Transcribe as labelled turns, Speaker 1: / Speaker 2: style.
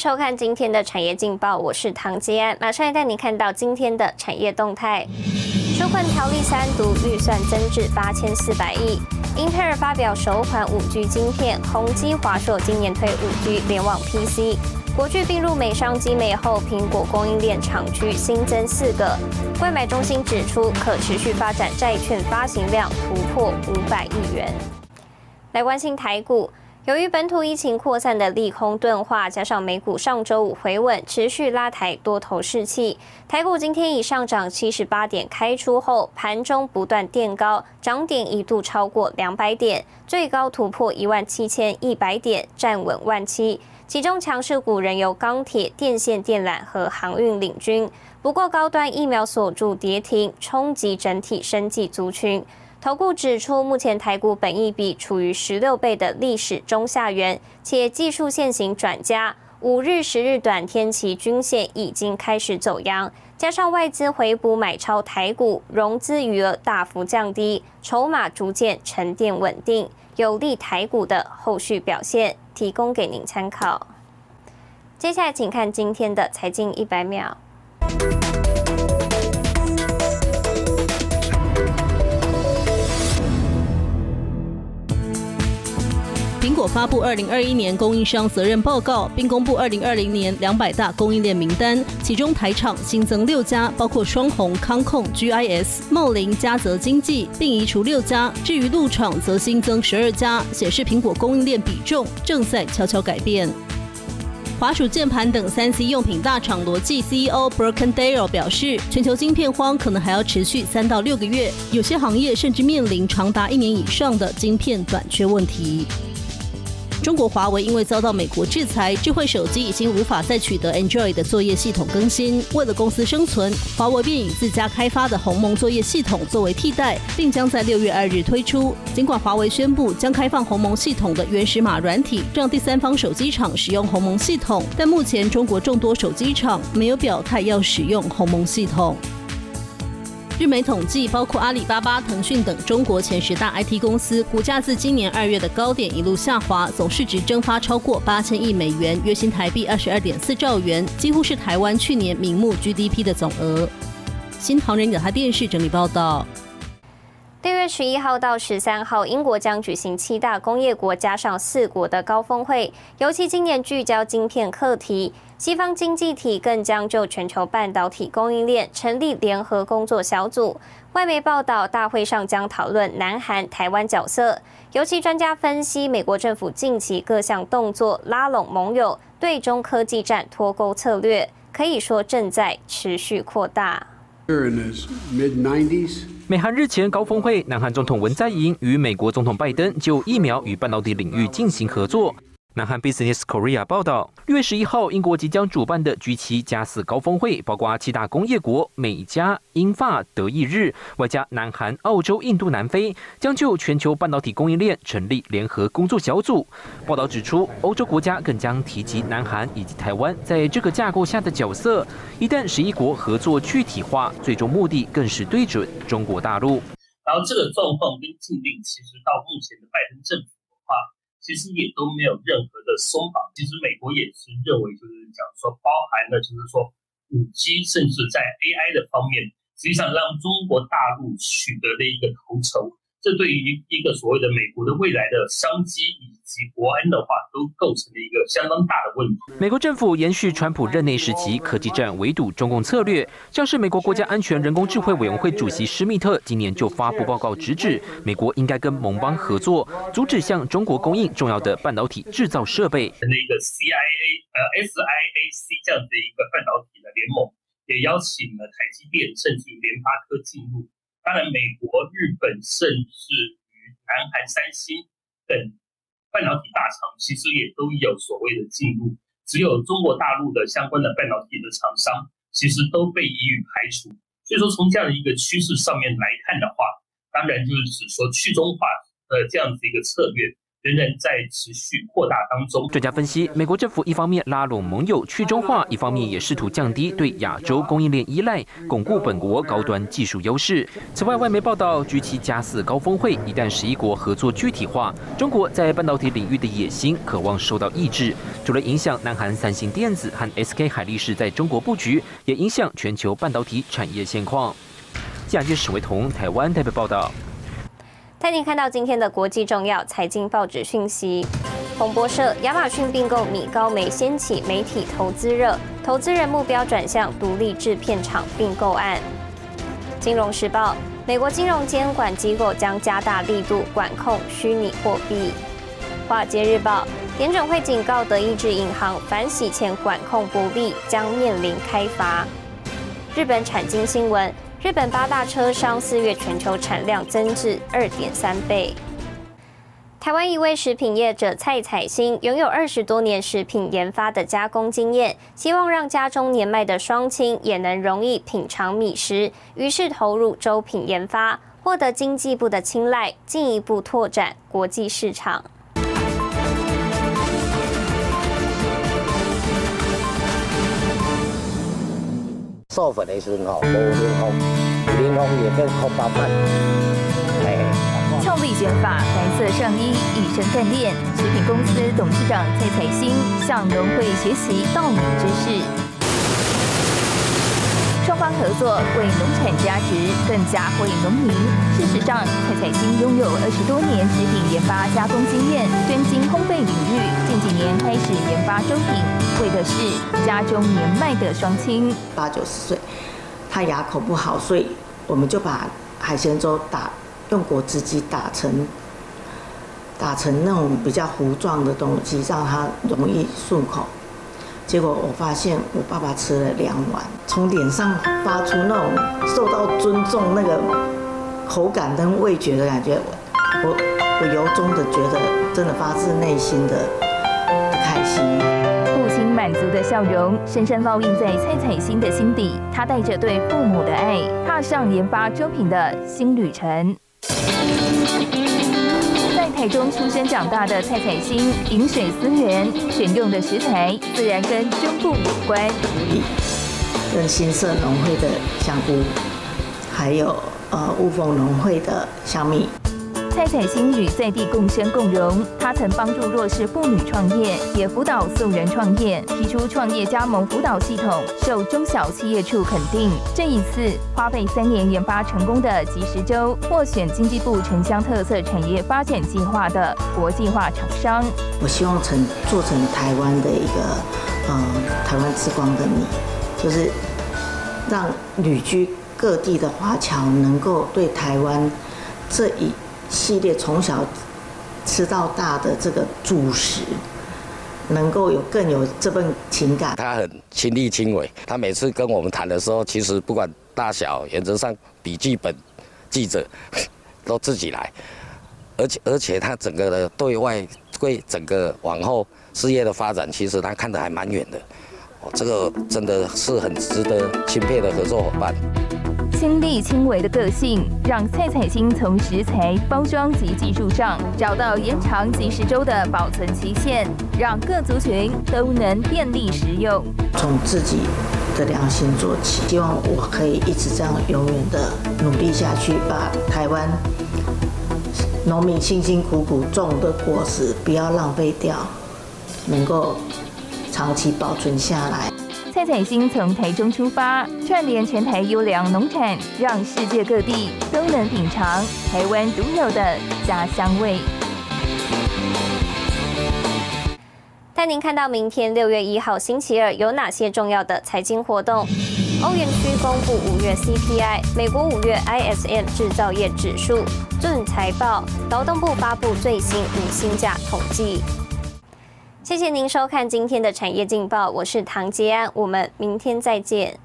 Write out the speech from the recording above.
Speaker 1: 收看今天的产业劲报，我是唐吉安，马上来带你看到今天的产业动态。纾困条例三读预算增至八千四百亿。英特尔发表首款五 G 晶片，宏基、华硕今年推五 G 联网 PC。国巨并入美商机美后，苹果供应链厂区新增四个。外买中心指出，可持续发展债券发行量突破五百亿元。来关心台股。由于本土疫情扩散的利空钝化，加上美股上周五回稳，持续拉抬多头士气。台股今天以上涨七十八点开出后，盘中不断垫高，涨点一度超过两百点，最高突破一万七千一百点，站稳万七。其中强势股仍由钢铁、电线电缆和航运领军，不过高端疫苗锁住跌停，冲击整体生技族群。投顾指出，目前台股本益比处于十六倍的历史中下缘，且技术线型转佳，五日、十日短天期均线已经开始走阳，加上外资回补买超台股，融资余额大幅降低，筹码逐渐沉淀稳定，有利台股的后续表现，提供给您参考。接下来，请看今天的财经一百秒。
Speaker 2: 果发布二零二一年供应商责任报告，并公布二零二零年两百大供应链名单，其中台厂新增六家，包括双虹、康控、GIS、茂林、嘉泽经济，并移除六家。至于陆厂，则新增十二家，显示苹果供应链比重正在悄悄改变。华鼠键盘等三 C 用品大厂罗技 CEO Brokendale 表示，全球晶片荒可能还要持续三到六个月，有些行业甚至面临长达一年以上的晶片短缺问题。中国华为因为遭到美国制裁，智慧手机已经无法再取得 Android 的作业系统更新。为了公司生存，华为便以自家开发的鸿蒙作业系统作为替代，并将在六月二日推出。尽管华为宣布将开放鸿蒙系统的原始码软体，让第三方手机厂使用鸿蒙系统，但目前中国众多手机厂没有表态要使用鸿蒙系统。日媒统计，包括阿里巴巴、腾讯等中国前十大 IT 公司，股价自今年二月的高点一路下滑，总市值蒸发超过八千亿美元，约新台币二十二点四兆元，几乎是台湾去年名目 GDP 的总额。新唐人亚太电视整理报道。
Speaker 1: 六月十一号到十三号，英国将举行七大工业国加上四国的高峰会，尤其今年聚焦晶片课题。西方经济体更将就全球半导体供应链成立联合工作小组。外媒报道，大会上将讨论南韩、台湾角色。尤其专家分析，美国政府近期各项动作拉拢盟友，对中科技战脱钩策略，可以说正在持续扩大。
Speaker 3: 美韩日前高峰会，南韩总统文在寅与美国总统拜登就疫苗与半导体领域进行合作。南韩 Business Korea 报道，六月十一号，英国即将主办的 G7 加四高峰会，包括七大工业国美加、英法、德意日，外加南韩、澳洲、印度、南非，将就全球半导体供应链成立联合工作小组。报道指出，欧洲国家更将提及南韩以及台湾在这个架构下的角色。一旦十一国合作具体化，最终目的更是对准中国大陆。
Speaker 4: 然后，这个状况跟禁令，其实到目前的拜登政府的话。其实也都没有任何的松绑。其实美国也是认为，就是讲说，包含了就是说，五 G 甚至在 AI 的方面，实际上让中国大陆取得的一个头筹。这对于一个所谓的美国的未来的商机及国安的话，都构成了一个相当大的问题。
Speaker 3: 美国政府延续川普任内时期科技战围堵中共策略，像是美国国家安全人工智慧委员会主席施密特今年就发布报告，直指美国应该跟盟邦合作，阻止向中国供应重要的半导体制造设备。
Speaker 4: 那个 CIA 呃 SIAC 这样的一个半导体的联盟，也邀请了台积电甚至联发科进入。当然，美国、日本，甚至于南韩三星等半导体大厂，其实也都有所谓的进入。只有中国大陆的相关的半导体的厂商，其实都被予以排除。所以说，从这样的一个趋势上面来看的话，当然就是指说去中化的这样子一个策略，仍然在持续扩大当中。
Speaker 3: 专家分析，美国政府一方面拉拢盟友去中化，一方面也试图降低对亚洲供应链依赖，巩固本国高端技术优势。此外，外媒报道，G7 加四高峰会一旦十一国合作具体化，中国在半导体领域的野心渴望受到抑制，除了影响南韩三星电子和 SK 海力士在中国布局，也影响全球半导体产业现况。亚军史维彤，台湾代表报道。
Speaker 1: 带您看到今天的国际重要财经报纸讯息。彭博社：亚马逊并购米高梅掀起媒体投资热，投资人目标转向独立制片厂并购案。金融时报：美国金融监管机构将加大力度管控虚拟货币。华尔街日报：联准会警告德意志银行，反洗钱管控不力，将面临开罚。日本产经新闻。日本八大车商四月全球产量增至二点三倍。台湾一位食品业者蔡彩欣拥有二十多年食品研发的加工经验，希望让家中年迈的双亲也能容易品尝米食，于是投入粥品研发，获得经济部的青睐，进一步拓展国际市场。
Speaker 5: 授粉的时候，无冷风，冷风也变空包饭。
Speaker 6: 俏丽卷发，白色上衣，一身干练。食品公司董事长蔡彩欣向农会学习稻米知识。方合作为农产加值，更加惠农民。事实上，蔡彩欣拥有二十多年食品研发加工经验，专精烘焙领域。近几年开始研发粥品，为的是家中年迈的双亲。
Speaker 7: 八九十岁，他牙口不好，所以我们就把海鲜粥打用果汁机打成打成那种比较糊状的东西，让他容易顺口。结果我发现我爸爸吃了两碗，从脸上发出那种受到尊重、那个口感跟味觉的感觉，我我由衷的觉得，真的发自内心的开心。
Speaker 6: 父亲满足的笑容深深烙印在蔡彩欣的心底，他带着对父母的爱，踏上研发粥品的新旅程。台中出生长大的蔡彩欣，饮水思源，选用的食材自然跟胸部有关。
Speaker 7: 跟新色农会的香菇，还有呃雾峰农会的香米。
Speaker 6: 蔡彩欣与在地共生共荣，她曾帮助弱势妇女创业，也辅导素人创业，提出创业加盟辅导系统，受中小企业处肯定。这一次花费三年研发成功的即时粥，获选经济部城乡特色产业发展计划的国际化厂商。
Speaker 7: 我希望成做成台湾的一个嗯台湾之光的你，就是让旅居各地的华侨能够对台湾这一。系列从小吃到大的这个主食，能够有更有这份情感。
Speaker 5: 他很亲力亲为，他每次跟我们谈的时候，其实不管大小，原则上笔记本记者 都自己来，而且而且他整个的对外对整个往后事业的发展，其实他看得还蛮远的。哦，这个真的是很值得钦佩的合作伙伴。
Speaker 6: 亲力亲为的个性，让蔡彩欣从食材、包装及技术上找到延长即食粥的保存期限，让各族群都能便利食用。
Speaker 7: 从自己的良心做起，希望我可以一直这样永远的努力下去，把台湾农民辛辛苦苦种的果实不要浪费掉，能够长期保存下来。
Speaker 6: 蔡彩欣从台中出发，串联全台优良农产，让世界各地都能品尝台湾独有的家乡味。
Speaker 1: 带您看到明天六月一号星期二有哪些重要的财经活动：欧元区公布五月 CPI，美国五月 ISM 制造业指数，盾财报，劳动部发布最新五星价统计。谢谢您收看今天的产业劲报，我是唐杰安，我们明天再见。